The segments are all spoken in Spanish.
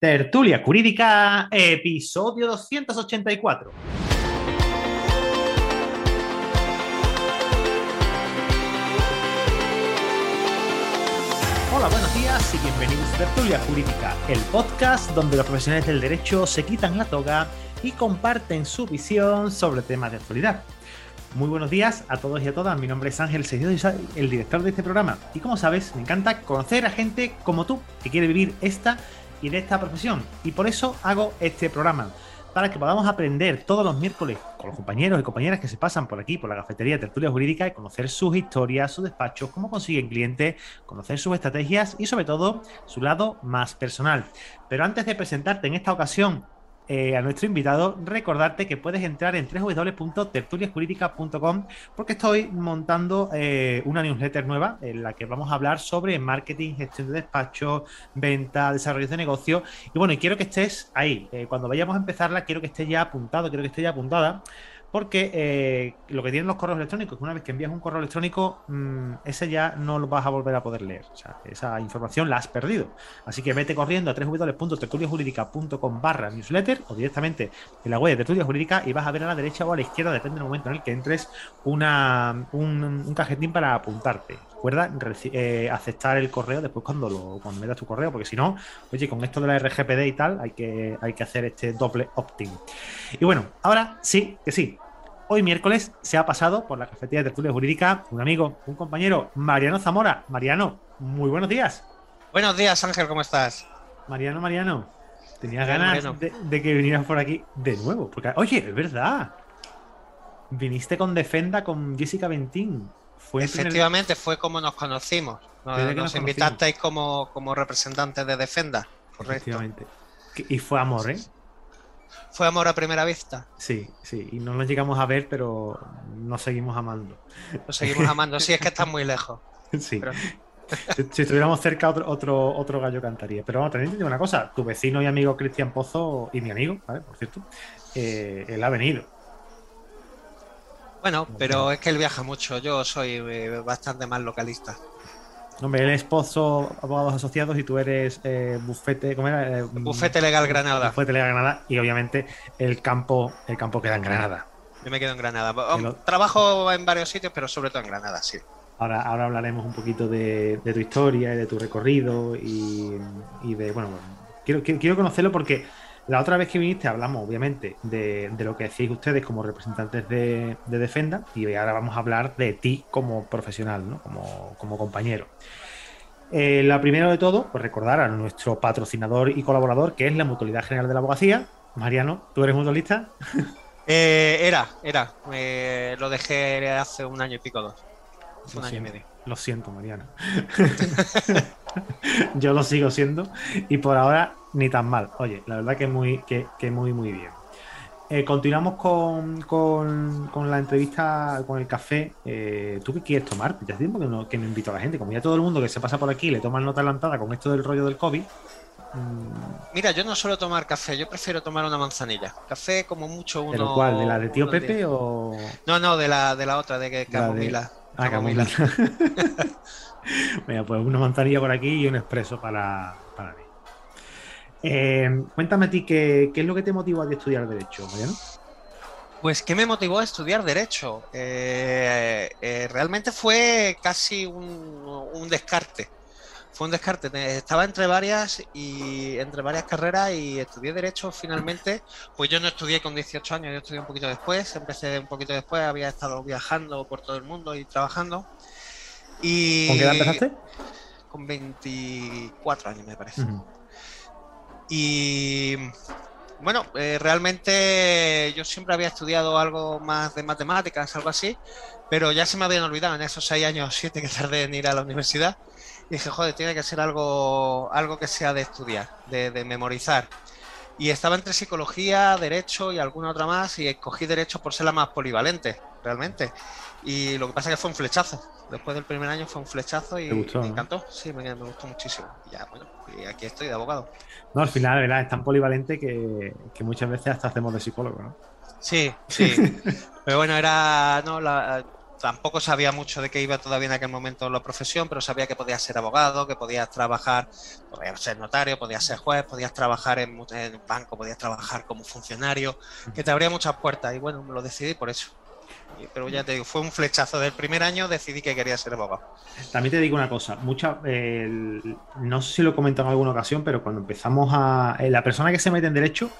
Tertulia Jurídica, episodio 284. Hola, buenos días y bienvenidos a Tertulia Jurídica, el podcast donde los profesionales del derecho se quitan la toga y comparten su visión sobre temas de actualidad. Muy buenos días a todos y a todas. Mi nombre es Ángel Seguido, el director de este programa. Y como sabes, me encanta conocer a gente como tú que quiere vivir esta y de esta profesión. Y por eso hago este programa. Para que podamos aprender todos los miércoles con los compañeros y compañeras que se pasan por aquí, por la cafetería Tertulia Jurídica, y conocer sus historias, sus despachos, cómo consiguen clientes, conocer sus estrategias y sobre todo su lado más personal. Pero antes de presentarte en esta ocasión eh, a nuestro invitado, recordarte que puedes entrar en www.tertuliajurídica.com porque estoy montando eh, una newsletter nueva en la que vamos a hablar sobre marketing, gestión de despacho, venta, desarrollo de negocio. Y bueno, quiero que estés ahí. Eh, cuando vayamos a empezarla, quiero que estés ya apuntado, quiero que estés ya apuntada porque eh, lo que tienen los correos electrónicos, una vez que envías un correo electrónico, mm, ese ya no lo vas a volver a poder leer. O sea, esa información la has perdido. Así que vete corriendo a www.tertuliajurídica.com barra newsletter o directamente en la web de Tertulia Jurídica y vas a ver a la derecha o a la izquierda, depende del momento en el que entres, una, un, cajetín para apuntarte. Recuerda eh, aceptar el correo después cuando lo cuando metas tu correo, porque si no, oye, con esto de la RGPD y tal, hay que, hay que hacer este doble opt-in. Y bueno, ahora sí, que sí, Hoy miércoles se ha pasado por la cafetería de tertulia jurídica un amigo, un compañero, Mariano Zamora. Mariano, muy buenos días. Buenos días, Ángel, ¿cómo estás? Mariano, Mariano, tenía ganas de, que vinieras por aquí de nuevo. Porque, oye, es verdad. Viniste con Defenda con Jessica Ventín. Fue Efectivamente, fue como nos conocimos. Nos, invitasteis como, como representantes de Defenda. Correcto. Efectivamente. Y fue amor, ¿eh? Fue amor a primera vista. Sí, sí, y no nos llegamos a ver, pero nos seguimos amando. Nos seguimos amando, sí, es que estás muy lejos. Sí. Si, estuviéramos cerca, otro, otro, otro gallo cantaría. Pero vamos, tenéis una cosa: tu vecino y amigo Cristian Pozo, y mi amigo, ¿vale? Por cierto, eh, él ha venido. Bueno, pero es que él viaja mucho. Yo soy eh, bastante más localista. Hombre, él es Pozo Abogados Asociados y tú eres eh, Bufete, ¿cómo era? Eh, bufete Legal Granada. Bufete Legal Granada y obviamente el campo, el campo queda en Granada. Yo me quedo en Granada. Trabajo en varios sitios, pero sobre todo en Granada, sí. Ahora, ahora hablaremos un poquito de, tu historia y de tu recorrido y, de, bueno, quiero, quiero conocerlo porque la otra vez que viniste hablamos, obviamente, de, lo que decís ustedes como representantes de, Defenda y ahora vamos a hablar de ti como profesional, ¿no? como, compañero. Eh, la primera de todo, pues recordar a nuestro patrocinador y colaborador, que es la Mutualidad General de la Abogacía. Mariano, ¿tú eres mutualista? Eh, era, era. lo dejé hace un año y pico, dos. un año y medio. Lo siento, Mariano. Yo lo sigo siendo y por ahora ni tan mal. Oye, la verdad que muy, que, muy, muy bien. Eh, continuamos con, con, la entrevista, con el café. Eh, ¿Tú qué quieres tomar? Ya hace tiempo que no, que no invito a la gente. Como ya todo el mundo que se pasa por aquí le toma nota adelantada con esto del rollo del COVID. Mm. Mira, yo no suelo tomar café, yo prefiero tomar una manzanilla. Café como mucho uno. ¿De cuál? ¿De la de tío Pepe o.? No, no, de la, de la otra, de Camomila. Ah, Camomila. Venga, pues una manzanilla por aquí y un expreso para. Eh, cuéntame a ti qué, es lo que te motivó a estudiar Derecho, Mariano. Pues, ¿qué me motivó a estudiar Derecho? Eh, eh, realmente fue casi un, descarte. Fue un descarte. Estaba entre varias y entre varias carreras y estudié Derecho finalmente. Pues yo no estudié con 18 años, yo estudié un poquito después. Empecé un poquito después, había estado viajando por todo el mundo y trabajando. Y... ¿Con qué edad empezaste? Con 24 años, me parece. Y bueno, eh, realmente yo siempre había estudiado algo más de matemáticas, algo así, pero ya se me habían olvidado en esos seis años, siete que tardé en ir a la universidad. Y dije, joder, tiene que ser algo, algo que sea de estudiar, de, de memorizar. Y estaba entre psicología, derecho y alguna otra más, y escogí derecho por ser la más polivalente, realmente. Y lo que pasa es que fue un flechazo. Después del primer año fue un flechazo y me encantó. Sí, me, gustó muchísimo. Y ya, bueno, y aquí estoy de abogado. No, al final, ¿verdad? Es tan polivalente que, muchas veces hasta hacemos de psicólogo, ¿no? Sí, sí. Pero bueno, era. No, la, tampoco sabía mucho de qué iba todavía en aquel momento la profesión, pero sabía que podías ser abogado, que podías trabajar, podías ser notario, podías ser juez, podías trabajar en, en un banco, podías trabajar como funcionario, que te abría muchas puertas. Y bueno, me lo decidí por eso. Pero ya te digo, fue un flechazo del primer año, decidí que quería ser abogado. También te digo una cosa, mucha, no sé si lo he comentado en alguna ocasión, pero cuando empezamos a... Eh, la persona que se mete en derecho,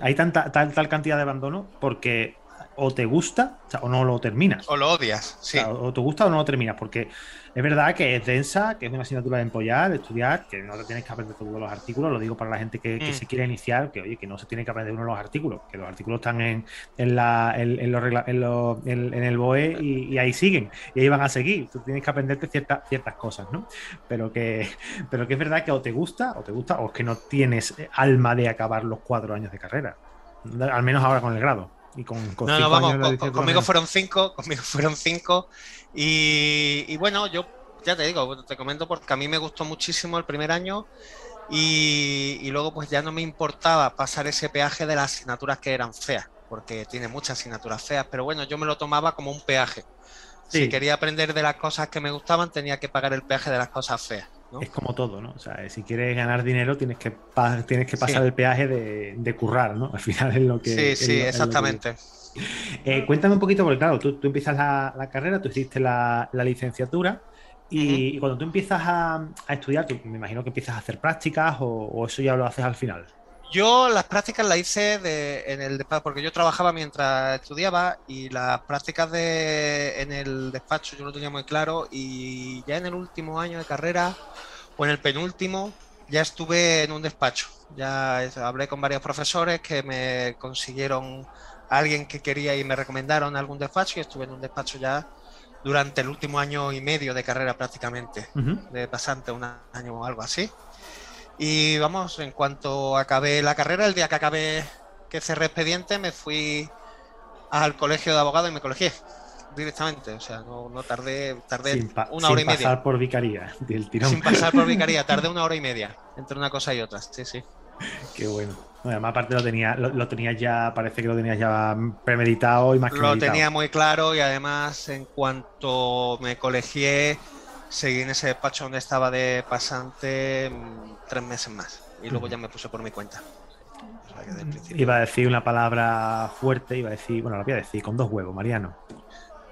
hay tanta tal, tal cantidad de abandono porque o te gusta o, no lo terminas. O lo odias, sí. O, te gusta o no lo terminas, porque es verdad que es densa, que es una asignatura de empollar, de estudiar, que no te tienes que aprender todos los artículos, lo digo para la gente que, mm. se quiere iniciar, que oye, que no se tiene que aprender uno de los artículos, que los artículos están en, en, la, en, en, el BOE y, ahí siguen, y ahí van a seguir. Tú tienes que aprenderte ciertas, ciertas cosas, ¿no? Pero que, pero que es verdad que o te gusta, o te gusta, o es que no tienes alma de acabar los cuatro años de carrera. Al menos ahora con el grado. Y con, no, no, vamos, conmigo fueron cinco, conmigo fueron cinco. Y, bueno, yo ya te digo, te comento porque a mí me gustó muchísimo el primer año y, luego pues ya no me importaba pasar ese peaje de las asignaturas que eran feas, porque tiene muchas asignaturas feas, pero bueno, yo me lo tomaba como un peaje. Si quería aprender de las cosas que me gustaban, tenía que pagar el peaje de las cosas feas. Es como todo, ¿no? O sea, si quieres ganar dinero tienes que, tienes que pasar el peaje de, currar, ¿no? Al final es lo que... Sí, sí, exactamente. Eh, cuéntame un poquito, porque claro, tú, empiezas la, carrera, tú hiciste la, licenciatura y, cuando tú empiezas a, estudiar, me imagino que empiezas a hacer prácticas o, eso ya lo haces al final. Yo las prácticas las hice de, en el despacho, porque yo trabajaba mientras estudiaba y las prácticas de, en el despacho yo lo tenía muy claro y ya en el último año de carrera o en el penúltimo ya estuve en un despacho. Ya hablé con varios profesores que me consiguieron alguien que quería y me recomendaron algún despacho y estuve en un despacho ya durante el último año y medio de carrera prácticamente, de pasante un año o algo así. Y vamos, en cuanto acabé la carrera, el día que acabé, que cerré expediente, me fui al colegio de abogados y me colegié directamente. O sea, no, tardé, tardé una hora y media. Sin pasar por vicaría, Sin pasar por vicaría, tardé una hora y media entre una cosa y otra. Sí, sí. Qué bueno. además, aparte lo tenía, lo, tenías ya, parece que lo tenías ya premeditado y más que Lo tenía muy claro y además, en cuanto me colegié, seguí en ese despacho donde estaba de pasante mm, tres meses más y luego ya me puse por mi cuenta. iba a decir una palabra fuerte, iba a decir, bueno, lo voy a decir, con dos huevos, Mariano.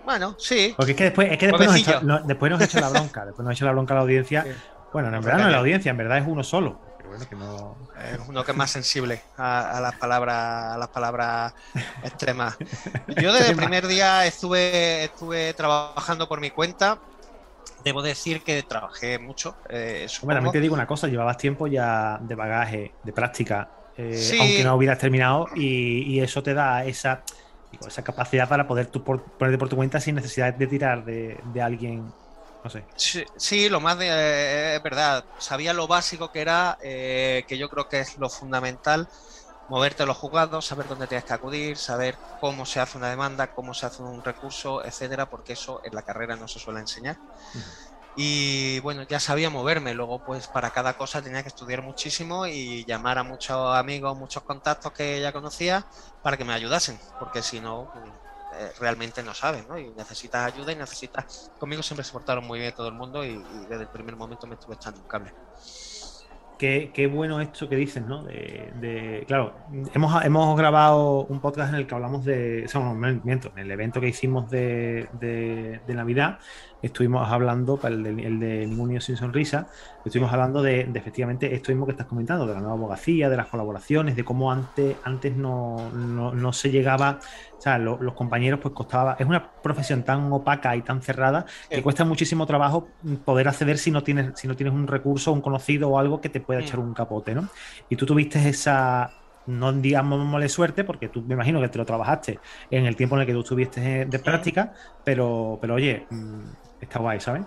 Bueno, sí. Porque es que después, es que después, nos, hecho, después nos hecho la bronca, después nos ha hecho la bronca a la audiencia. Bueno, en verdad no es la audiencia, en verdad es uno solo. bueno, que no... Es uno que es más sensible a, las palabras, a las palabras extremas. Yo desde el primer día estuve, estuve trabajando por mi cuenta debo decir que trabajé mucho. Eh, también te digo una cosa, llevabas tiempo ya de bagaje, de práctica, eh, aunque no hubieras terminado, y, eso te da esa, esa capacidad para poder tú ponerte por tu cuenta sin necesidad de tirar de, alguien. No sé. Sí, lo más de, eh, es verdad. Sabía lo básico que era, eh, que yo creo que es lo fundamental moverte los juzgados, saber dónde tienes que acudir, saber cómo se hace una demanda, cómo se hace un recurso, etcétera, porque eso en la carrera no se suele enseñar. Y bueno, ya sabía moverme, luego pues para cada cosa tenía que estudiar muchísimo y llamar a muchos amigos, muchos contactos que ya conocía para que me ayudasen, porque si no, eh, realmente no saben, ¿no? Y necesitas ayuda y necesitas... Conmigo siempre se portaron muy bien todo el mundo y, y desde el primer momento me estuve echando un cable. Qué, bueno esto que dices, ¿no? De, claro, hemos, hemos grabado un podcast en el que hablamos de. O sea, en el evento que hicimos de, de, Navidad, estuvimos hablando, el de, el de Ningún Niño Sin Sonrisa, estuvimos hablando de, efectivamente esto mismo que estás comentando, de la nueva abogacía, de las colaboraciones, de cómo antes, antes no, no, se llegaba, o sea, los compañeros pues costaba, es una profesión tan opaca y tan cerrada que cuesta muchísimo trabajo poder acceder si no tienes, si no tienes un recurso, un conocido o algo que te pueda echar un capote, ¿no? Y tú tuviste esa, no digamos mole suerte, porque tú me imagino que te lo trabajaste en el tiempo en el que tú estuviste de práctica, pero, pero oye, mm, está guay, ¿sabes?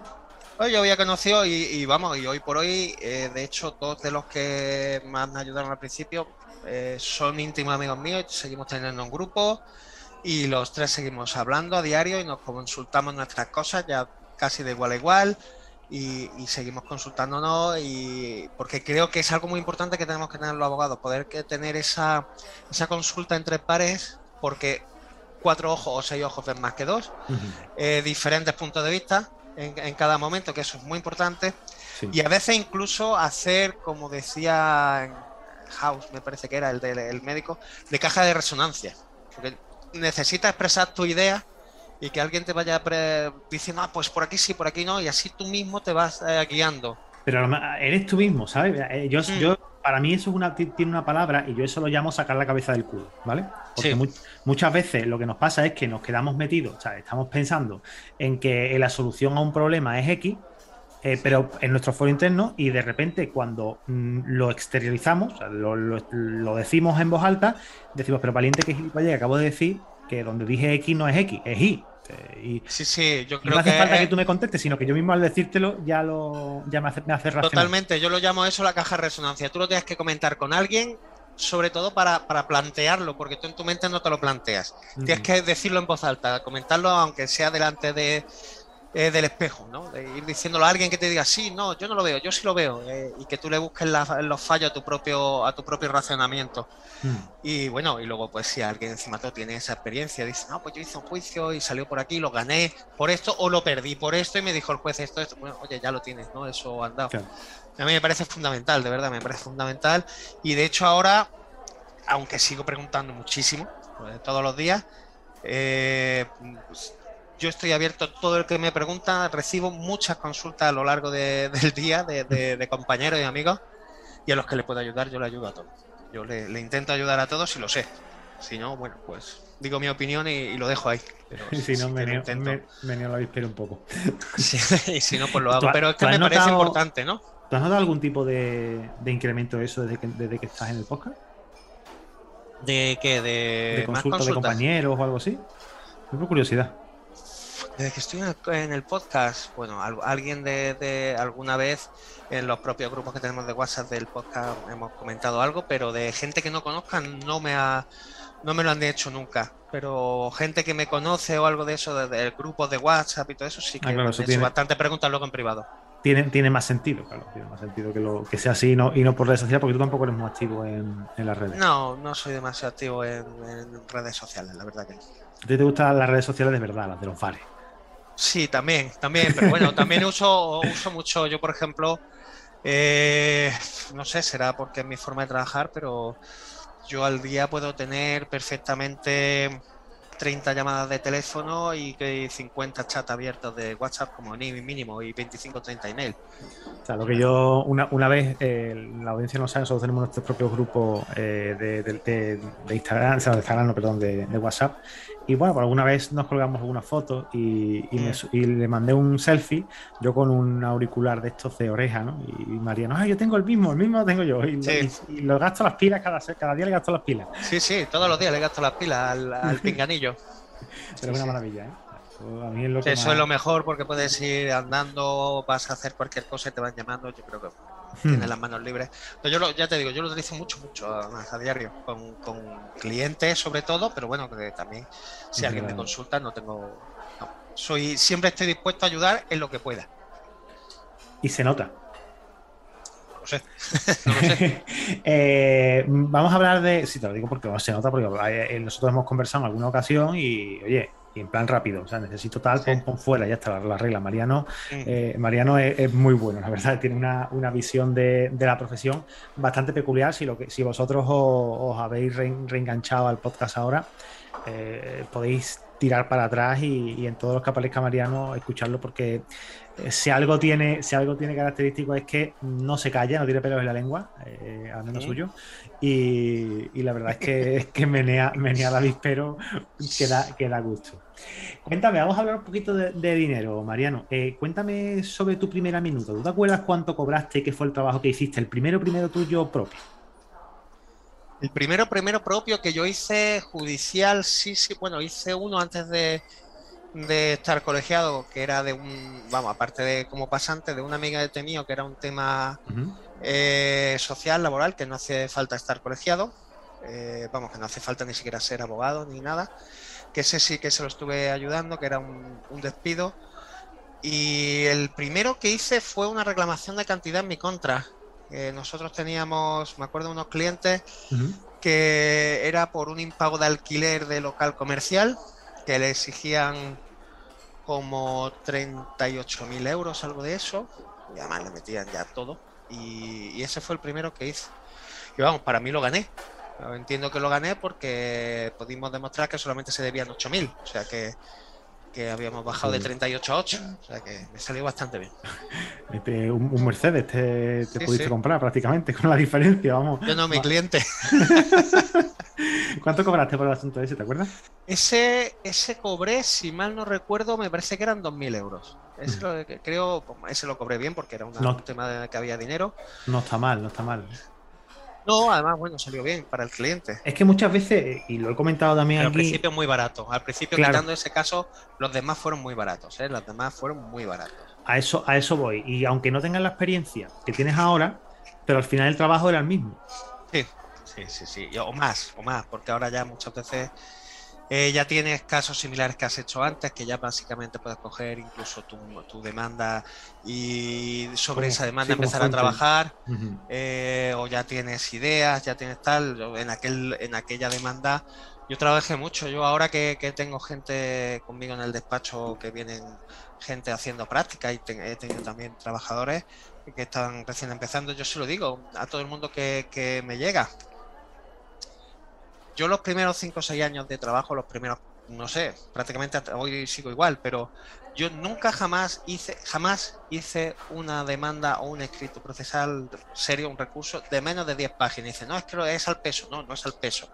yo había conocido y, vamos, y hoy por hoy, eh, de hecho, todos de los que más me ayudaron al principio eh, son íntimos amigos míos, seguimos teniendo un grupo y los tres seguimos hablando a diario y nos consultamos nuestras cosas ya casi de igual a igual y, seguimos consultándonos y porque creo que es algo muy importante que tenemos que tener los abogados, poder que tener esa, esa consulta entre pares porque cuatro ojos o seis ojos ven más que dos, eh, diferentes puntos de vista en, cada momento, que eso es muy importante. Y a veces incluso hacer, como decía House, me parece que era el del médico, de caja de resonancia. Porque necesitas expresar tu idea y que alguien te vaya diciendo, ah, pues por aquí sí, por aquí no, y así tú mismo te vas eh, guiando. Pero eres tú mismo, ¿sabes? Eh, yo, mm. yo, para mí eso es una, tiene una palabra y yo eso lo llamo sacar la cabeza del culo, ¿vale? Porque muchas veces lo que nos pasa es que nos quedamos metidos, o sea, estamos pensando en que la solución a un problema es X, eh, pero en nuestro foro interno y de repente cuando mm, lo exteriorizamos, lo, decimos en voz alta, decimos, pero valiente que que acabo de decir que donde dije X no es X, es Y. Y, sí, sí, yo creo no hace falta que tú me contestes, sino que yo mismo al decírtelo ya lo ya me hace, me hace Totalmente, yo lo llamo eso la caja de resonancia. Tú lo tienes que comentar con alguien, sobre todo para, plantearlo, porque tú en tu mente no te lo planteas. Tienes que decirlo en voz alta, comentarlo aunque sea delante de, eh, del espejo, ¿no? De ir diciéndolo a alguien que te diga, sí, no, yo no lo veo, yo sí lo veo, eh, y que tú le busques los fallos a tu propio, a tu propio racionamiento. Hmm. Y bueno, y luego, pues si alguien encima todo tiene esa experiencia, dice, no, pues yo hice un juicio y salió por aquí, lo gané por esto, o lo perdí por esto, y me dijo el juez esto, esto, bueno, oye, ya lo tienes, ¿no? Eso andado. A mí me parece fundamental, de verdad, me parece fundamental. Y de hecho, ahora, aunque sigo preguntando muchísimo, pues, todos los días, eh, pues, yo estoy abierto a todo el que me pregunta, recibo muchas consultas a lo largo del día de, compañeros y amigos y a los que le puedo ayudar yo le ayudo a todos. Yo le, intento ayudar a todos y lo sé. Si no, bueno, pues digo mi opinión y, lo dejo ahí. Pero si no, me, me, me, lo avispero un poco. y si no, pues lo hago. Pero es que me parece importante, ¿no? ¿Tú has notado algún tipo de, incremento de eso desde que, desde que estás en el podcast? ¿De qué? ¿De, ¿De consultas de compañeros o algo así? Tengo curiosidad. Desde que estoy en el, podcast, bueno, alguien de, alguna vez en los propios grupos que tenemos de WhatsApp del podcast hemos comentado algo, pero de gente que no conozcan no me ha, no me lo han hecho nunca. Pero gente que me conoce o algo de eso, de, grupos de WhatsApp y todo eso, sí ah, que ah, tiene, bastante preguntas luego en privado. Tiene, tiene más sentido, claro, tiene más sentido que, lo, que sea así y no, y no por redes sociales, porque tú tampoco eres muy activo en, las redes. No, no soy demasiado activo en, redes sociales, la verdad que no. ¿A ti te gustan las redes sociales de verdad, las de los bares? Sí, también, también, pero bueno, también uso, uso mucho, yo por ejemplo, eh, no sé, será porque es mi forma de trabajar, pero yo al día puedo tener perfectamente 30 llamadas de teléfono y 50 chats abiertos de WhatsApp como mínimo y 25 30 email. O sea, lo que yo una, una vez, eh, la audiencia no sabe, nosotros tenemos nuestros propios grupos eh, de, de, Instagram, o sea, de Instagram, no, perdón, de, WhatsApp, y bueno, por alguna vez nos colgamos alguna foto y, y, le mandé un selfie, yo con un auricular de estos de oreja, ¿no? Y, María, no, yo tengo el mismo, el mismo tengo yo. Y, lo gasto las pilas, cada, cada día le gasto las pilas. Sí, sí, todos los días le gasto las pilas al, al pinganillo. Pero es una maravilla, ¿eh? Eso, es, lo mejor porque puedes ir andando, vas a hacer cualquier cosa y te van llamando. Yo creo que hmm. tienes las manos libres. yo lo, ya te digo, yo lo utilizo mucho, mucho a, diario, con, clientes sobre todo, pero bueno, que también si alguien me consulta, no tengo. Soy, siempre estoy dispuesto a ayudar en lo que pueda. Y se nota. No sé. Eh, vamos a hablar de. Sí, te lo digo porque se nota, porque eh, nosotros hemos conversado en alguna ocasión y, oye, en plan rápido. O sea, necesito tal, pon, fuera, ya está la, regla. Mariano, eh, Mariano es, muy bueno, la verdad, tiene una, visión de, la profesión bastante peculiar. Si, lo que, si vosotros os, habéis reenganchado al podcast ahora, eh, podéis tirar para atrás y, en todos los que aparezca Mariano escucharlo porque si algo tiene si algo tiene característico es que no se calla, no tiene pelos en la lengua, al menos suyo y, la verdad es que, es que menea, menea la pero que da, que da gusto. Cuéntame, vamos a hablar un poquito de, dinero, Mariano. Eh, cuéntame sobre tu primera minuto. ¿Tú te acuerdas cuánto cobraste y qué fue el trabajo que hiciste? El primero, primero tuyo propio. El primero, primero propio que yo hice judicial, sí, sí, bueno, hice uno antes de, estar colegiado, que era de un, vamos, aparte de como pasante, de una amiga de Temío, que era un tema eh, social, laboral, que no hace falta estar colegiado, eh, vamos, que no hace falta ni siquiera ser abogado ni nada, que ese sí que se lo estuve ayudando, que era un, despido. Y el primero que hice fue una reclamación de cantidad en mi contra. nosotros teníamos, me acuerdo, unos clientes que era por un impago de alquiler de local comercial, que le exigían como 38.000 euros, algo de eso, y además le metían ya todo, y, y ese fue el primero que hice. Y vamos, para mí lo gané. Entiendo que lo gané porque pudimos demostrar que solamente se debían 8.000, o sea que, que habíamos bajado de 38 a 8, o sea que me salió bastante bien. Este, un, un Mercedes te, te Sí, pudiste sí. comprar prácticamente con la diferencia, vamos. Yo no, mi cliente. ¿Cuánto cobraste por el asunto ese, te acuerdas? Ese, ese cobré, si mal no recuerdo, me parece que eran 2.000 euros. Ese Mm. lo que- creo, ese lo cobré bien porque era una- No. un tema de que había dinero. No está mal, no está mal. No, además, bueno, salió bien para el cliente. Es que muchas veces, y lo he comentado también Pero al aquí, principio muy barato. Al principio, Claro. quitando ese caso, los demás fueron muy baratos. ¿eh? Los demás fueron muy baratos. a eso, a eso voy. Y aunque no tengas la experiencia que tienes ahora, pero al final el trabajo era el mismo. Sí, sí, sí, sí. O más, o más, porque ahora ya muchas veces eh, ya tienes casos similares que has hecho antes, que ya básicamente puedes coger incluso tu, tu demanda y sobre esa demanda sí, empezar a trabajar. Eh, o ya tienes ideas, ya tienes tal. Yo en, aquel, en aquella demanda yo trabajé mucho. Yo ahora que, que tengo gente conmigo en el despacho, que vienen gente haciendo práctica y te- he tenido también trabajadores que están recién empezando, yo se lo digo a todo el mundo que, que me llega. Yo los primeros 5 o 6 años de trabajo, los primeros, no sé, prácticamente hasta hoy sigo igual, pero yo nunca jamás hice, jamás hice una demanda o un escrito procesal serio, un recurso de menos de 10 páginas. Dice, no, es que es al peso. No, no es al peso.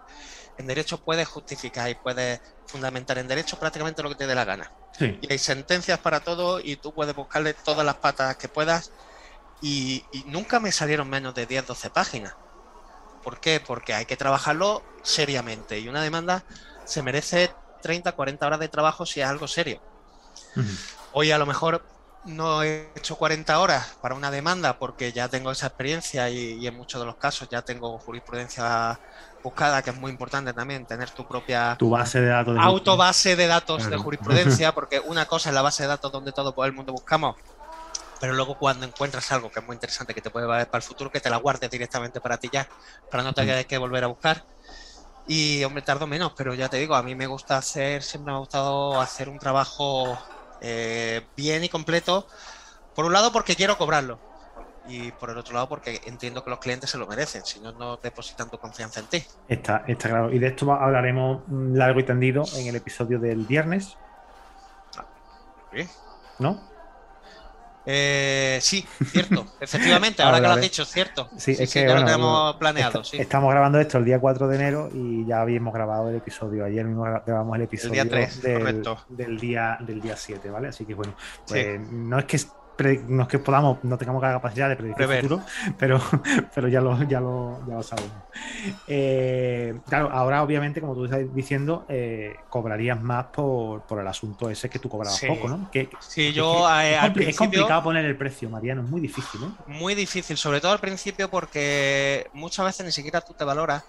En derecho puedes justificar y puedes fundamentar en derecho prácticamente lo que te dé la gana. Sí. Y hay sentencias para todo y tú puedes buscarle todas las patas que puedas. Y, y nunca me salieron menos de 10, 12 páginas. ¿Por qué? Porque hay que trabajarlo seriamente. Y una demanda se merece 30, 40 horas de trabajo si es algo serio. Hoy a lo mejor no he hecho 40 horas para una demanda porque ya tengo esa experiencia y, y en muchos de los casos ya tengo jurisprudencia buscada, que es muy importante también, tener tu propia Tu base de datos. de- autobase de datos de jurisprudencia, porque una cosa es la base de datos donde todo el mundo buscamos, pero luego cuando encuentras algo que es muy interesante, que te puede valer para el futuro, que te la guardes directamente para ti ya, para no tener que volver a buscar. Y hombre, tardo menos, pero ya te digo, a mí me gusta hacer, siempre me ha gustado hacer un trabajo eh, bien y completo. Por un lado, porque quiero cobrarlo. Y por el otro lado, porque entiendo que los clientes se lo merecen, si no, no depositan tu confianza en ti. Está, está claro. Y de esto hablaremos mm, largo y tendido en el episodio del viernes, Bien. ¿no? Eh, sí, cierto, efectivamente, ahora que lo has dicho, cierto. Sí, es que bueno, lo tenemos planeado, Esta- sí. Estamos grabando esto el día 4 de enero y ya habíamos grabado el episodio. Ayer mismo gra- grabamos el episodio día 3, del, día del día 7, ¿vale? Así que bueno, Sí. pues, no es que no es que podamos, no tengamos la capacidad de predecir el futuro, pero, pero ya lo, ya lo, ya lo sabemos. Eh, claro, ahora obviamente, como tú estás diciendo, eh, cobrarías más por, por el asunto ese que tú cobrabas Sí. poco, ¿no? Que, Sí, que- yo que es, compli- es complicado poner el precio, Mariano, es muy difícil, ¿eh? muy difícil, sobre todo al principio, porque muchas veces ni siquiera tú te valoras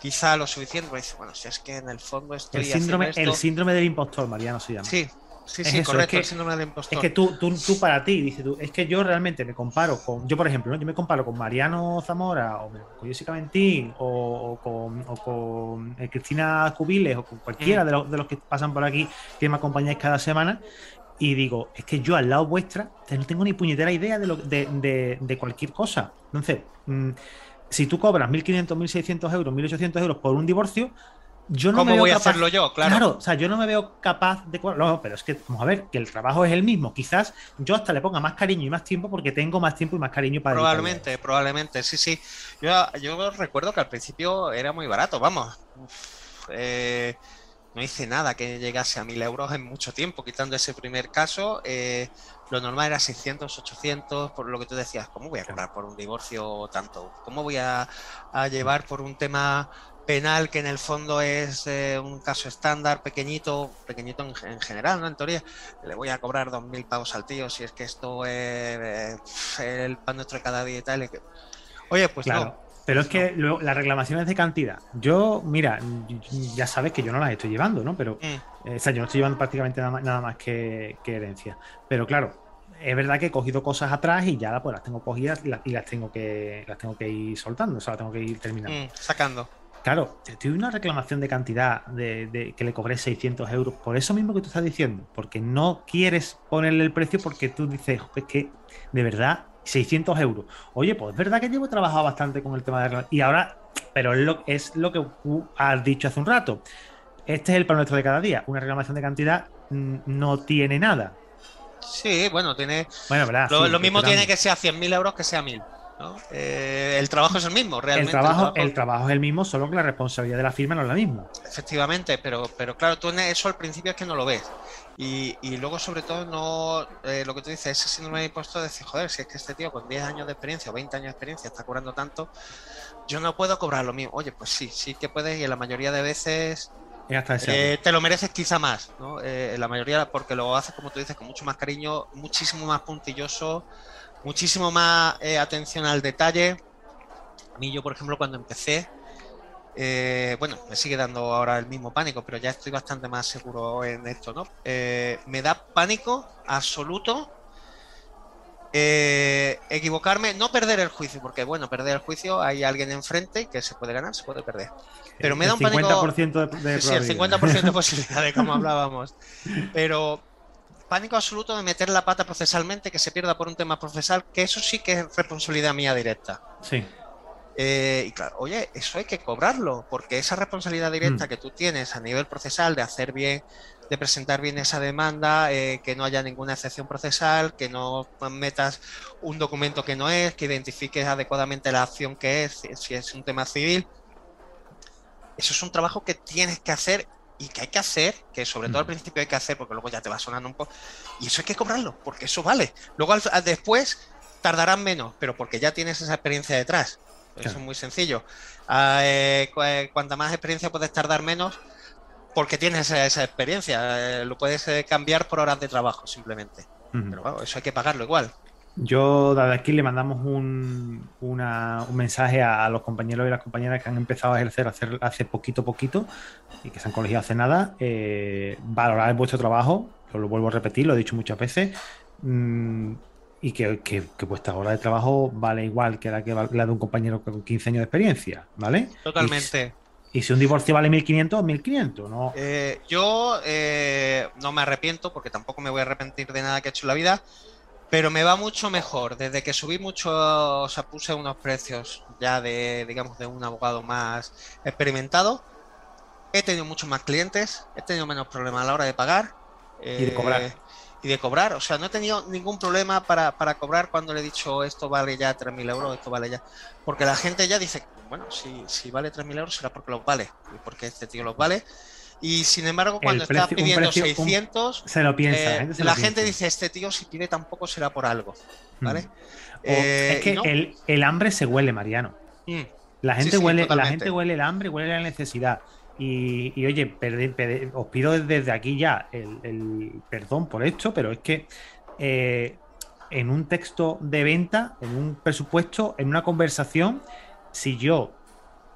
quizá lo suficiente, dices, bueno, si es que en el fondo estoy El síndrome, haciendo el síndrome del impostor, Mariano se llama. Sí, sí, Es sí, eso, es correcto, que- el síndrome del impostor. Es que tú, tú, tú para ti, dices tú, es que yo realmente me comparo con, yo por ejemplo, ¿no? yo me comparo con Mariano Zamora o con Jessica Ventín o, o con, o con, eh, Cristina Cubiles o con cualquiera Mm. de, los, de los que pasan por aquí que me acompañáis cada semana y digo, es que yo al lado vuestra no tengo ni puñetera idea de, lo, de, de- de cualquier cosa. Entonces, mm, si tú cobras 1.500, 1.600 euros, 1.800 euros por un divorcio, yo no ¿Cómo me veo voy a hacerlo yo? Claro. Claro, o sea, yo no me veo capaz de. No, pero es que, vamos a ver, que el trabajo es el mismo. Quizás yo hasta le ponga más cariño y más tiempo porque tengo más tiempo y más cariño para. dedicarle Probablemente, probablemente, sí, sí. Yo, yo recuerdo que al principio era muy barato, vamos. Uf, eh, no hice nada que llegase a 1000 euros en mucho tiempo, quitando ese primer caso. eh, lo normal era 600, 800, por lo que tú decías, ¿cómo voy a cobrar por un divorcio tanto? ¿Cómo voy a, a llevar por un tema penal que en el fondo es eh, un caso estándar, pequeñito, pequeñito en, en general, ¿no? En teoría, le voy a cobrar 2.000 pavos al tío si es que esto es eh, el pan nuestro de cada día y tal. Oye, pues Claro. no. Pero es que luego, las reclamaciones de cantidad. Yo, mira, ya sabes que yo no las estoy llevando, ¿no? Pero, Mm, eh, o sea, yo no estoy llevando prácticamente nada más, nada más que, que herencia. Pero claro, es verdad que he cogido cosas atrás y ya pues, las tengo cogidas y las, y las tengo que las tengo que ir soltando, o sea, las tengo que ir terminando. mm, sacando. Claro, te una reclamación de cantidad de, que le cobré 600 euros por eso mismo que tú estás diciendo, porque no quieres ponerle el precio porque tú dices, es que de verdad 600 euros. Oye, pues es verdad que llevo trabajado bastante con el tema de y ahora, pero es lo, es lo que has dicho hace un rato. Este es el pan nuestro de cada día. Una reclamación de cantidad mm, no tiene nada. Sí, bueno, tiene. Bueno, verdad, lo, mismo tiene que sea 100.000 euros que sea 1.000. Eh, el trabajo es el mismo, realmente. El trabajo, el trabajo, es el mismo, solo que la responsabilidad de la firma no es la misma. Efectivamente, pero, pero claro, tú en eso al principio es que no lo ves. Y, luego, sobre todo, no eh, lo que tú dices, ese síndrome de impuesto de decir, joder, si es que este tío con 10 años de experiencia o 20 años de experiencia está cobrando tanto, yo no puedo cobrar lo mismo. Oye, pues sí, sí que puedes y en la mayoría de veces eh, te lo mereces quizá más, ¿no? en la mayoría porque lo haces, como tú dices, con mucho más cariño, muchísimo más puntilloso muchísimo más eh, atención al detalle. A mí yo, por ejemplo, cuando empecé, eh, bueno, me sigue dando ahora el mismo pánico, pero ya estoy bastante más seguro en esto, ¿no? Eh, me da pánico absoluto equivocarme, no perder el juicio, porque bueno, perder el juicio hay alguien enfrente que se puede ganar, se puede perder. Pero me da un pánico. 50% de, Sí, el 50% de posibilidad de como hablábamos. Pero pánico absoluto de meter la pata procesalmente, que se pierda por un tema procesal, que eso sí que es responsabilidad mía directa. Sí. Eh, y claro, oye, eso hay que cobrarlo, porque esa responsabilidad directa mm. que tú tienes a nivel procesal de hacer bien, de presentar bien esa demanda, eh, que no haya ninguna excepción procesal, que no metas un documento que no es, que identifiques adecuadamente la acción que es, si es un tema civil. Eso es un trabajo que tienes que hacer y que hay que hacer, que sobre todo al principio hay que hacer, porque luego ya te va sonando un poco, y eso hay que cobrarlo, porque eso vale. Luego después tardarán menos, pero porque ya tienes esa experiencia detrás. Eso es muy sencillo. Ah, eh, eh, cuanta más experiencia puedes tardar menos, porque tienes esa, experiencia. Eh, lo puedes cambiar por horas de trabajo, simplemente. Pero bueno, eso hay que pagarlo igual. Yo desde aquí le mandamos un, mensaje a, los compañeros y las compañeras que han empezado a ejercer hace, hace poquito poquito y que se han colegiado hace nada. Eh, valorar vuestro trabajo, lo vuelvo a repetir, lo he dicho muchas veces. Mm, y que, que, vuestra hora de trabajo vale igual que la que la de un compañero con 15 años de experiencia, ¿vale? Totalmente. Y, si un divorcio vale 1.500, 1.500, ¿no? Eh, yo eh, no me arrepiento porque tampoco me voy a arrepentir de nada que he hecho en la vida pero me va mucho mejor. Desde que subí mucho, o sea, puse unos precios ya de, digamos, de un abogado más experimentado. He tenido muchos más clientes, he tenido menos problemas a la hora de pagar. y de cobrar. Eh, y de cobrar, o sea, no he tenido ningún problema para, para cobrar cuando le he dicho esto vale ya 3.000 euros, esto vale ya. Porque la gente ya dice, bueno, si, si vale 3.000 euros será porque los vale, y porque este tío los vale. Y sin embargo, cuando está pidiendo 600, se lo piensa. Eh, la gente dice: Este tío, si pide tampoco será por algo. Mm. ¿Vale? Eh, es que el, hambre se huele, Mariano. Mm. La, gente huele, la gente huele el hambre, huele la necesidad. Y, oye, os pido desde aquí ya el, perdón por esto, pero es que eh, en un texto de venta, en un presupuesto, en una conversación, si yo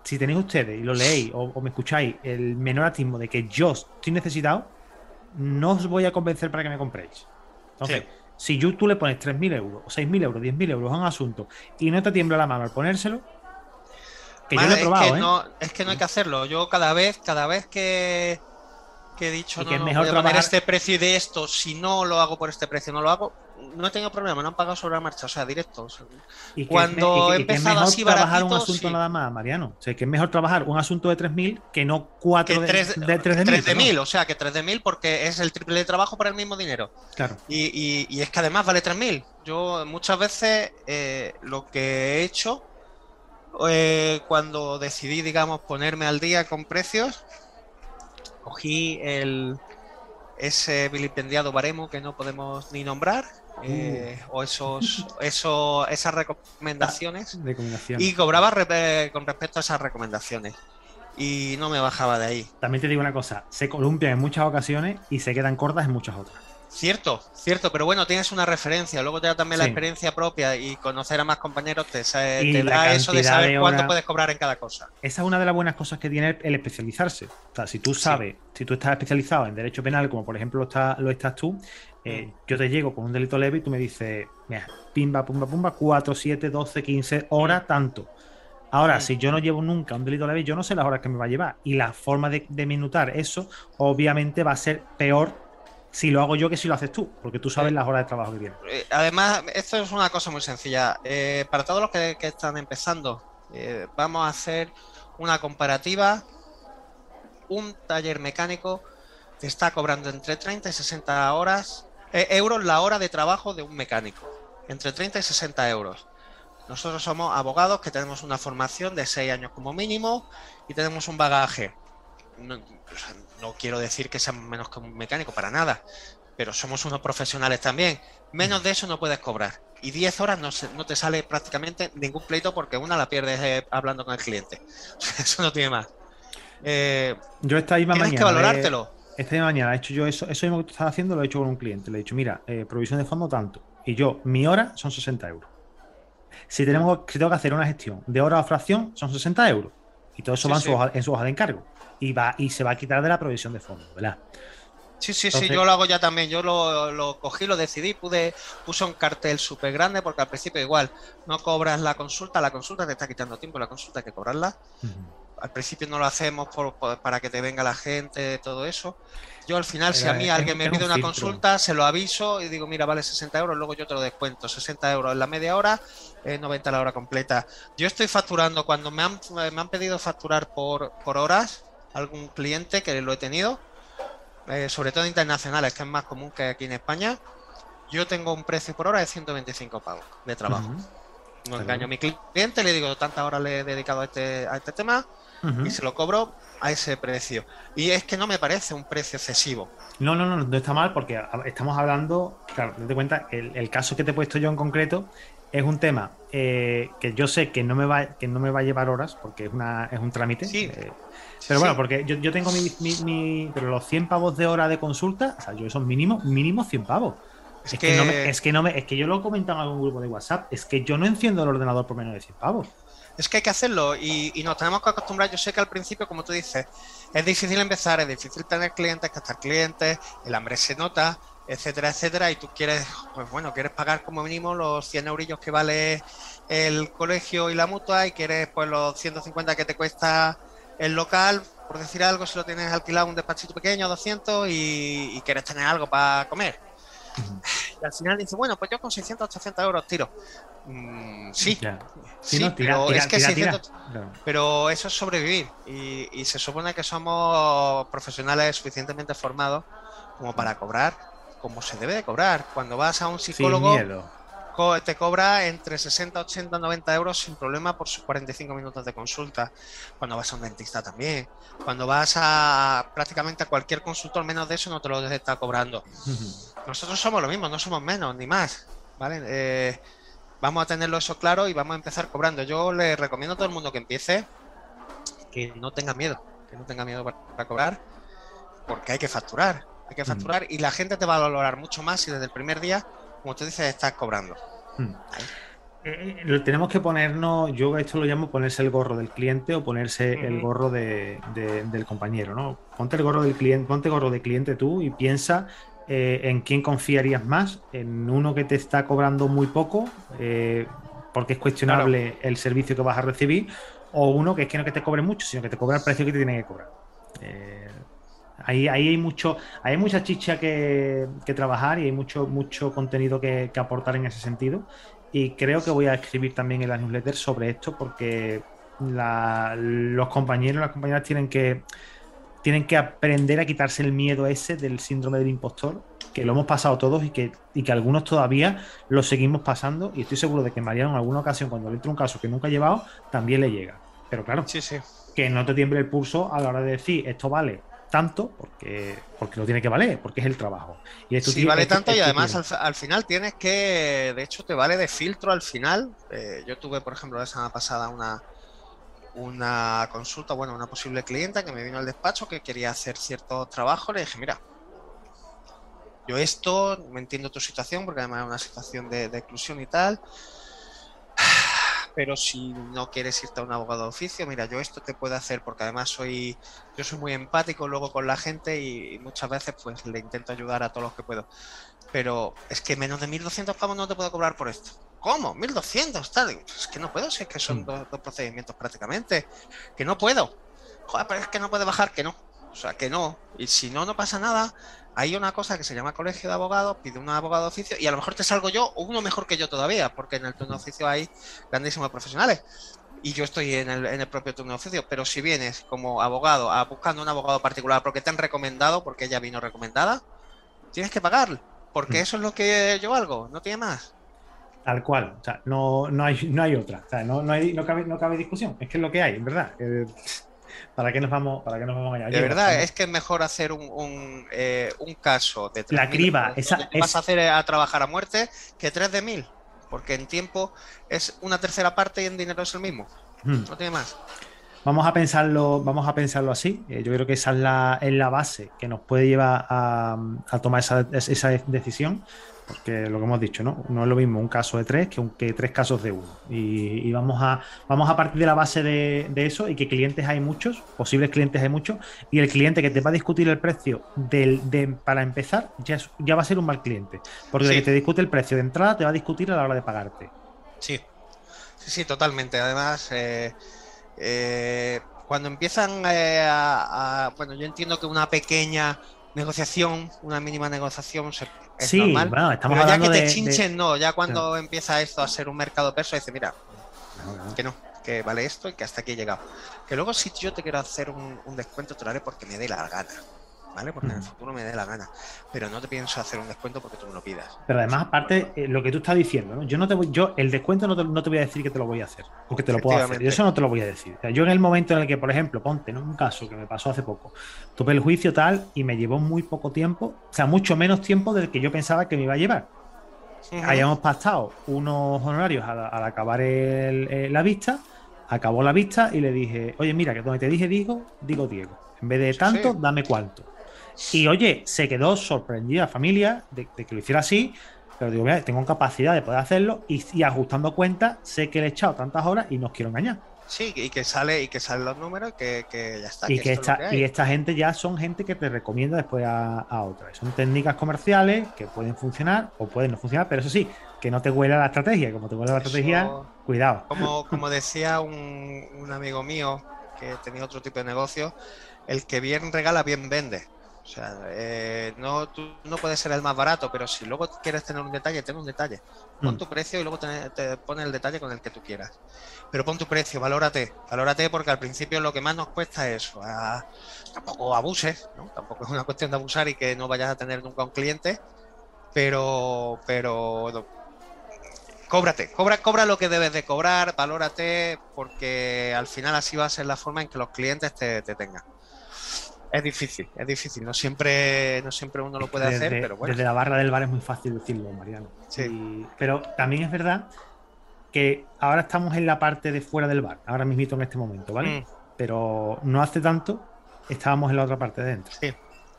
si tenéis ustedes y lo leéis o, me escucháis el menor atismo de que yo estoy necesitado, no os voy a convencer para que me compréis. Entonces, si yo, tú le pones 3.000 euros, o 6.000 euros, 10.000 euros a un asunto y no te tiembla la mano al ponérselo, que yo lo he probado, es que, ¿eh? no, es que no hay que hacerlo. Yo cada vez, cada vez que, que he dicho, no, que es mejor voy a poner este precio y de esto, si no lo hago por este precio, no lo hago, no he tenido problema, no han pagado sobre la marcha, o sea, directo. ¿Y Cuando he empezado es mejor trabajar un asunto nada más, Mariano. O sea, que es mejor trabajar un asunto de 3.000 que no 4 de, 3, de, 3 o sea, que 3 de 1.000 porque es el triple de trabajo por el mismo dinero. Claro. Y, es que además vale 3.000. Yo muchas veces eh, lo que he hecho eh, cuando decidí, digamos, ponerme al día con precios, cogí el ese vilipendiado baremo que no podemos ni nombrar eh, o esos, eso, esas recomendaciones y cobraba con respecto a esas recomendaciones y no me bajaba de ahí. También te digo una cosa, se columpian en muchas ocasiones y se quedan cortas en muchas otras. Cierto, cierto, pero bueno, tienes una referencia, luego te da también la experiencia propia y conocer a más compañeros te, da eso de saber cuánto puedes cobrar en cada cosa. Esa es una de las buenas cosas que tiene el especializarse. O sea, si tú sabes, si tú estás especializado en derecho penal, como por ejemplo lo, lo estás tú, eh, mm. yo te llego con un delito leve y tú me dices, mira, pimba, pumba, pumba, 4, 7, 12, 15 horas, tanto. Ahora, si yo no llevo nunca un delito leve, yo no sé las horas que me va a llevar. Y la forma de, de minutar eso, obviamente, va a ser peor si lo hago yo que si lo haces tú, porque tú sabes las horas de trabajo que tienes. Eh, Además, esto es una cosa muy sencilla. Eh, para todos los que, que están empezando, eh, vamos a hacer una comparativa. Un taller mecánico te está cobrando entre 30 y 60 horas, eh, euros la hora de trabajo de un mecánico. Entre 30 y 60 euros. Nosotros somos abogados que tenemos una formación de 6 años como mínimo y tenemos un bagaje. No, no quiero decir que seamos menos que un mecánico, para nada, pero somos unos profesionales también. Menos de eso no puedes cobrar. Y 10 horas no, se- no te sale prácticamente ningún pleito porque una la pierdes eh, hablando con el cliente. Eso no tiene más. Eh, Yo esta misma tienes mañana. que eh, valorártelo. Esta misma mañana he hecho yo eso, eso mismo que tú estás haciendo, lo he hecho con un cliente. Le he dicho, mira, eh, provisión de fondo tanto. Y yo, mi hora son 60 euros. Si, tenemos, si tengo que hacer una gestión de hora o fracción, son 60 euros. Y todo eso Sí, va en, su hoja, en su hoja de encargo. Y, va, y se va a quitar de la provisión de fondo, ¿verdad? Sí, sí, sí, entonces- yo lo hago ya también. Yo lo, lo cogí, lo decidí, pude, puse un cartel súper grande porque al principio igual no cobras la consulta, la consulta te está quitando tiempo, la consulta hay que cobrarla. Al principio no lo hacemos por- por- para que te venga la gente, todo eso. Yo al final, si a mí alguien me pide una filtro. consulta, se lo aviso y digo, mira, vale 60 euros, luego yo te lo descuento. 60 euros en la media hora, eh, 90 la hora completa. Yo estoy facturando, cuando me han, me han pedido facturar por, por horas, algún cliente que lo he tenido, eh, sobre todo internacionales, que es más común que aquí en España, yo tengo un precio por hora de 125 pavos de trabajo. No Está engaño a mi cliente, le digo tantas horas le he dedicado a este, a este tema y se lo cobro a ese precio. Y es que no me parece un precio excesivo. No, no, no, no está mal porque estamos hablando, claro, date cuenta, el, el caso que te he puesto yo en concreto es un tema eh, que yo sé que no me va, que no me va a llevar horas porque es, una, es un trámite. Sí. eh, Sí, pero bueno, porque yo, yo tengo mi, mi- mi- Pero los 100 pavos de hora de consulta, o sea, yo esos mínimo, mínimo 100 pavos. Es Es, que... no me, es que no me, es que yo lo he comentado en algún grupo de WhatsApp, es que yo no enciendo el ordenador por menos de 100 pavos. Es que hay que hacerlo y, y nos tenemos que acostumbrar. Yo sé que al principio, como tú dices, es difícil empezar, es difícil tener clientes, captar clientes, el hambre se nota, etcétera, etcétera. Y tú quieres, pues bueno, quieres pagar como mínimo los 100 eurillos que vale el colegio y la mutua y quieres pues los 150 que te cuesta el local, por decir algo, si lo tienes alquilado un despachito pequeño, 200 y, y quieres tener algo para comer. Y al final dices, bueno, pues yo con 600, 800 euros tiro. Mm, sí, sí, no, tira, pero tira, es que tira, 600, tira. Claro. pero eso es sobrevivir y, y se supone que somos profesionales suficientemente formados como para cobrar como se debe de cobrar. Cuando vas a un psicólogo co- te cobra entre 60, 80, 90 euros sin problema por sus 45 minutos de consulta. Cuando vas a un dentista también. Cuando vas a prácticamente a cualquier consultor menos de eso no te lo está cobrando. Nosotros somos lo mismo, no somos menos ni más, ¿vale? Eh, vamos a tenerlo eso claro y vamos a empezar cobrando. Yo le recomiendo a todo el mundo que empiece que no tenga miedo, que no tenga miedo para, para cobrar, porque hay que facturar, hay que Mm. facturar y la gente te va a valorar mucho más si desde el primer día, como tú dices, estás cobrando. Eh, eh, tenemos que ponernos, yo esto lo llamo ponerse el gorro del cliente o ponerse el gorro de- de- del compañero, ¿no? Ponte el gorro del cliente, ponte el gorro de cliente tú y piensa eh, en quién confiarías más, en uno que te está cobrando muy poco, eh, porque es cuestionable el servicio que vas a recibir, o uno que es que no que te cobre mucho, sino que te cobra el precio que te tiene que cobrar. Eh, ahí, ahí hay mucho, hay mucha chicha que, que trabajar y hay mucho, mucho contenido que, que aportar en ese sentido. Y creo que voy a escribir también en la newsletter sobre esto porque la- los compañeros y las compañeras tienen que, tienen que aprender a quitarse el miedo ese del síndrome del impostor, que lo hemos pasado todos y que, y que algunos todavía lo seguimos pasando. Y estoy seguro de que Mariano en alguna ocasión, cuando le entra un caso que nunca ha llevado, también le llega. Pero claro, Sí, sí. que no te tiemble el pulso a la hora de decir esto vale tanto porque, porque lo tiene que valer, porque es el trabajo. Y esto Sí, tiene- vale esto- tanto y además al, al final tienes que, de hecho te vale de filtro al final. Eh, yo tuve, por ejemplo, la semana pasada una, una consulta, bueno, una posible clienta que me vino al despacho que quería hacer cierto trabajo. Le dije, mira, yo esto, me entiendo tu situación porque además es una situación de, de exclusión y tal. Pero si no quieres irte a un abogado de oficio, mira, yo esto te puedo hacer porque además soy, yo soy muy empático luego con la gente y, y muchas veces pues le intento ayudar a todos los que puedo. Pero es que menos de 1.200 pavos no te puedo cobrar por esto. ¿cómo? 1200, tal. Es que no puedo, si es que son Mm. dos, dos procedimientos prácticamente. Que no puedo. Joder, pero es que no puede bajar, que no. O sea, que no. Y si no, no pasa nada. Hay una cosa que se llama colegio de abogados, pide un abogado de oficio y a lo mejor te salgo yo o uno mejor que yo todavía, porque en el turno de oficio hay grandísimos profesionales. Y yo estoy en el, en el propio turno de oficio. Pero si vienes como abogado a buscando un abogado particular porque te han recomendado, porque ella vino recomendada, tienes que pagar. Porque Mm. eso es lo que yo valgo, no tiene más. Tal cual. O sea, no, no, hay, no hay otra. O sea, no, no, hay, no, cabe, no cabe discusión. Es que es lo que hay, en verdad. Eh, ¿Para qué nos vamos, para qué nos vamos allá? De verdad, es que es mejor hacer un, un, eh, un caso de La 3.000 criba, esa- te vas es- a hacer a trabajar a muerte que tres de mil. Porque en tiempo es una tercera parte y en dinero es el mismo. Hmm. No tiene más. Vamos a pensarlo, vamos a pensarlo así. Eh, yo creo que esa es la, es la base que nos puede llevar a, a tomar esa, esa decisión. Porque lo que hemos dicho, ¿no? No es lo mismo un caso de tres que, un- que tres casos de uno. Y, y vamos, a, vamos a partir de la base de, de eso y que clientes hay muchos, posibles clientes hay muchos, y el cliente que te va a discutir el precio del, de, para empezar ya, es- ya va a ser un mal cliente. Porque el Sí. que te discute el precio de entrada te va a discutir a la hora de pagarte. Sí, sí, sí, totalmente. Además, eh, eh, cuando empiezan eh, a, a- Bueno, yo entiendo que una pequeña negociación, una mínima negociación es sí, normal. bueno, estamos Pero ya hablando que te de- de- chinchen, no. Ya cuando empieza esto a ser un mercado perso, dice, mira, No, no. que no, que vale esto y que hasta aquí he llegado. Que luego si yo te quiero hacer un, un descuento, te lo haré porque me dé la gana. ¿Vale? Porque en el futuro me dé la gana. Pero no te pienso hacer un descuento porque tú me lo pidas. Pero además, aparte, eh, lo que tú estás diciendo, ¿no? Yo no te voy, yo el descuento no te, no te voy a decir que te lo voy a hacer, porque te lo puedo hacer. Yo eso no te lo voy a decir. O sea, yo en el momento en el que, por ejemplo, ponte, ¿no? Un caso que me pasó hace poco. Tuve el juicio tal y me llevó muy poco tiempo, o sea, mucho menos tiempo del que yo pensaba que me iba a llevar. Ujú. Habíamos pactado unos honorarios al, al acabar el- eh, la vista, acabó la vista y le dije, oye, mira, que donde te dije digo, digo Diego. En vez de Sí, tanto, sí. dame cuánto. Y oye, se quedó sorprendida familia de, de que lo hiciera así, pero digo, mira, tengo capacidad de poder hacerlo y, y ajustando cuentas, sé que le he echado tantas horas y no os quiero engañar. Sí, y que sale, y que salen los números, que, que ya está. y que es esta, que y esta gente ya son gente que te recomienda después a, a otras. Son técnicas comerciales que pueden funcionar o pueden no funcionar, pero eso sí, que no te huela la estrategia. Como te huela la Eso- estrategia, cuidado. Como, como decía un, un amigo mío que tenía otro tipo de negocio, el que bien regala, bien vende. O sea, eh, no, tú no puedes ser el más barato, pero si luego quieres tener un detalle, ten un detalle. Pon Mm. tu precio y luego te, te pone el detalle con el que tú quieras. Pero pon tu precio, valórate. Valórate porque al principio lo que más nos cuesta es eso. ah, tampoco abuses, ¿no? Tampoco es una cuestión de abusar y que no vayas a tener nunca un cliente. Pero, pero no, cóbrate, cobra, cobra lo que debes de cobrar, valórate, porque al final así va a ser la forma en que los clientes te, te tengan. Es difícil, es difícil, no siempre, no siempre uno lo puede hacer, pero bueno. desde la barra del bar es muy fácil decirlo, Mariano. Sí. Y- pero también es verdad que ahora estamos en la parte de fuera del bar, ahora mismo en este momento, ¿vale? Mm, Pero no hace tanto estábamos en la otra parte de dentro. sí,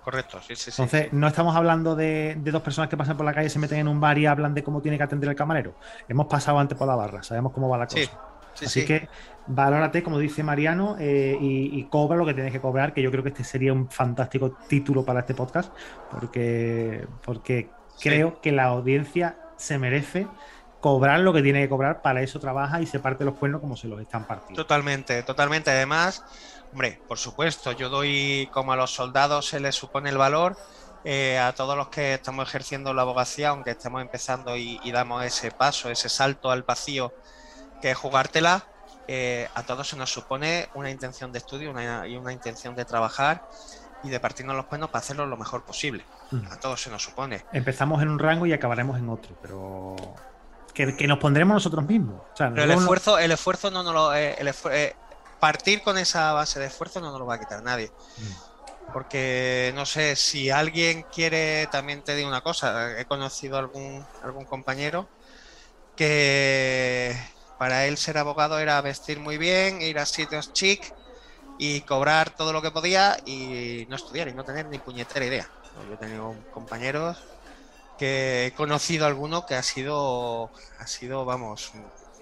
correcto, sí, sí, sí. Entonces, no estamos hablando de, de dos personas que pasan por la calle, se meten en un bar y hablan de cómo tiene que atender el camarero. Hemos pasado antes por la barra, sabemos cómo va la cosa. Sí, sí, Así sí. que valórate, como dice Mariano, eh, y, y cobra lo que tienes que cobrar, que yo creo que este sería un fantástico título para este podcast, porque, porque Sí. creo que la audiencia se merece cobrar lo que tiene que cobrar, para eso trabaja y se parte los cuernos como se los están partiendo. Totalmente, totalmente. Además, hombre, por supuesto, yo doy como a los soldados se les supone el valor. eh, a todos los que estamos ejerciendo la abogacía, aunque estemos empezando y, y damos ese paso, ese salto al vacío que jugártela, eh, a todos se nos supone una intención de estudio una- y una intención de trabajar y de partirnos los cuernos para hacerlo lo mejor posible. Mm. A todos se nos supone. Empezamos en un rango y acabaremos en otro, pero que, que nos pondremos nosotros mismos. O sea, Pero el esfuerzo, el esfuerzo no nos lo, eh, el esfu- eh, partir con esa base de esfuerzo no nos lo va a quitar nadie. Porque no sé, si alguien quiere, también te digo una cosa, he conocido algún, algún compañero que para él ser abogado era vestir muy bien, ir a sitios chic y cobrar todo lo que podía y no estudiar y no tener ni puñetera idea. Yo he tenido compañeros que he conocido alguno que ha sido, ha sido, vamos,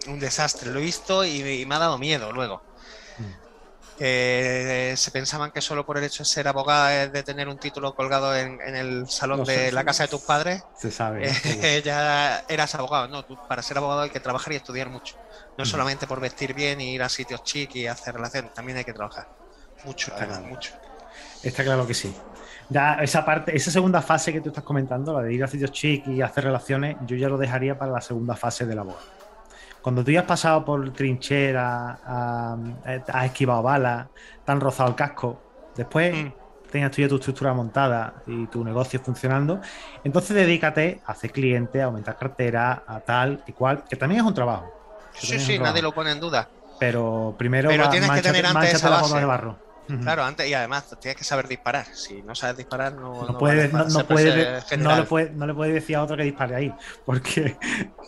un desastre. Lo he visto y, y me ha dado miedo luego. Que se pensaban que solo por el hecho de ser abogada, de tener un título colgado en, el salón de la casa de tus padres, se sabe. Eh, ya eras abogado. No, para ser abogado hay que trabajar y estudiar mucho. No mm. solamente por vestir bien y ir a sitios chic y hacer relaciones, también hay que trabajar. Mucho, mucho. Está claro que sí. Ya esa parte, esa segunda fase que tú estás comentando, la de ir a sitios chic y hacer relaciones, yo ya lo dejaría para la segunda fase de la abogado cuando tú ya has pasado por trinchera, has esquivado balas, te han rozado el casco, después mm. tengas tú ya tu estructura montada y tu negocio funcionando, entonces dedícate a hacer clientes, a aumentar cartera, a tal y cual, que también es un trabajo. Sí, sí, nadie lo pone en duda. Pero primero Pero tienes que tener antes esa base. de barro. Claro, antes y además tienes que saber disparar. Si no sabes disparar, no, no, puedes, no, no, le puedes, no le puedes decir a otro que dispare ahí, porque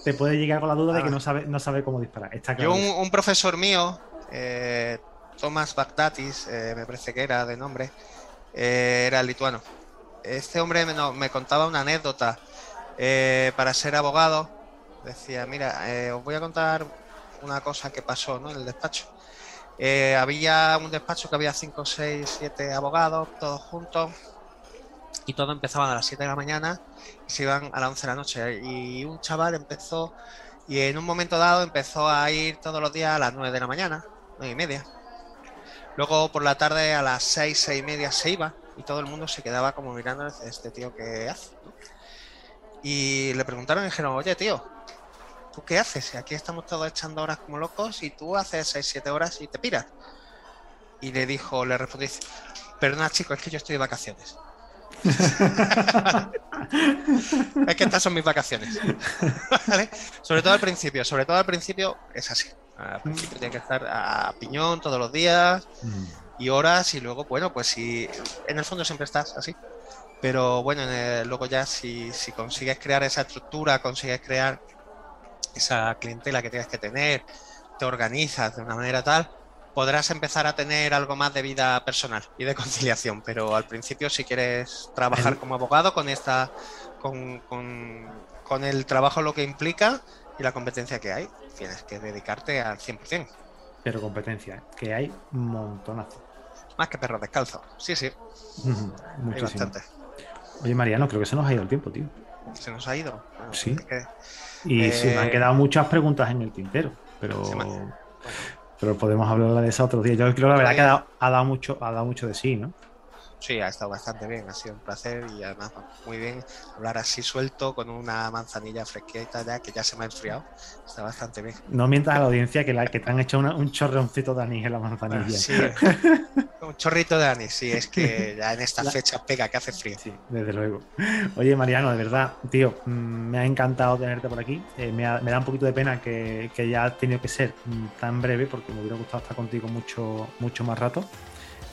te puede llegar con la duda de que no sabe, no sabe cómo disparar. Está Yo, un, profesor mío, eh, Tomás Bagdatis, eh, me parece que era de nombre, eh, era lituano. Este hombre me, me contaba una anécdota para ser abogado. Decía, mira, os voy a contar una cosa que pasó ¿no? en el despacho. Eh, había un despacho que había 5, 6, 7 abogados, todos juntos, y todos empezaban a las 7 de la mañana y se iban a las 11 de la noche. Y un chaval empezó, y en un momento dado empezó a ir todos los días a las 9 de la mañana, 9 y media. Luego por la tarde a las 6, 6 y media se iba, y todo el mundo se quedaba como mirando este tío que hace. Y le preguntaron y dijeron, oye tío, ¿tú qué haces? Aquí estamos todos echando horas como locos y tú haces 6, 7 horas y te piras. Y le dijo, le respondí, perdona chico, es que yo estoy de vacaciones. es que estas son mis vacaciones. Sobre todo al principio, sobre todo al principio es así. Al principio tiene que estar a piñón todos los días mm. y horas y luego, bueno, pues si en el fondo siempre estás así. Pero bueno, luego ya si, si consigues crear esa estructura, consigues crear esa clientela que tienes que tener, te organizas de una manera tal, podrás empezar a tener algo más de vida personal y de conciliación. Pero al principio, si quieres trabajar como abogado con esta, con, con, el trabajo lo que implica y la competencia que hay, tienes que dedicarte al 100%. Pero competencia, que hay montonazo. Más que perros descalzos, sí, sí. hay bastante. Oye, Mariano, creo que se nos ha ido el tiempo, tío. Se nos ha ido. sí. Y sí, me han eh, quedado muchas preguntas en el tintero, pero, pero podemos hablar de eso otro día. Yo creo que la verdad que ha dado, mucho, ha dado mucho de sí, ¿no? Sí, ha estado bastante bien, ha sido un placer y además muy bien hablar así suelto con una manzanilla fresquita ya que ya se me ha enfriado. Está bastante bien. No mientas a la audiencia que, la, que te han hecho un chorroncito de anís en la manzanilla. Sí, un chorrito de anís, sí, es que ya en esta fecha pega que hace frío. Sí, desde luego. Oye, Mariano, de verdad, tío, mm, me ha encantado tenerte por aquí. Eh, me, da un poquito de pena que, que ya ha tenido que ser mm, tan breve porque me hubiera gustado estar contigo mucho, mucho más rato.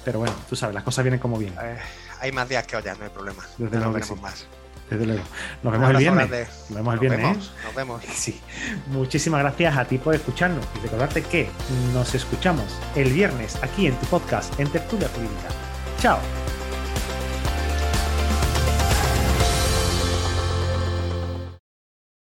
Pero bueno, tú sabes, las cosas vienen como bien. Eh, hay más días que hoy, no hay problema. Desde luego más. Desde luego. Nos vemos el viernes. Nos vemos el viernes. ¿eh? Nos vemos. Sí. Muchísimas gracias a ti por escucharnos y recordarte que nos escuchamos el viernes aquí en tu podcast en Tertulia Jurídica. Chao.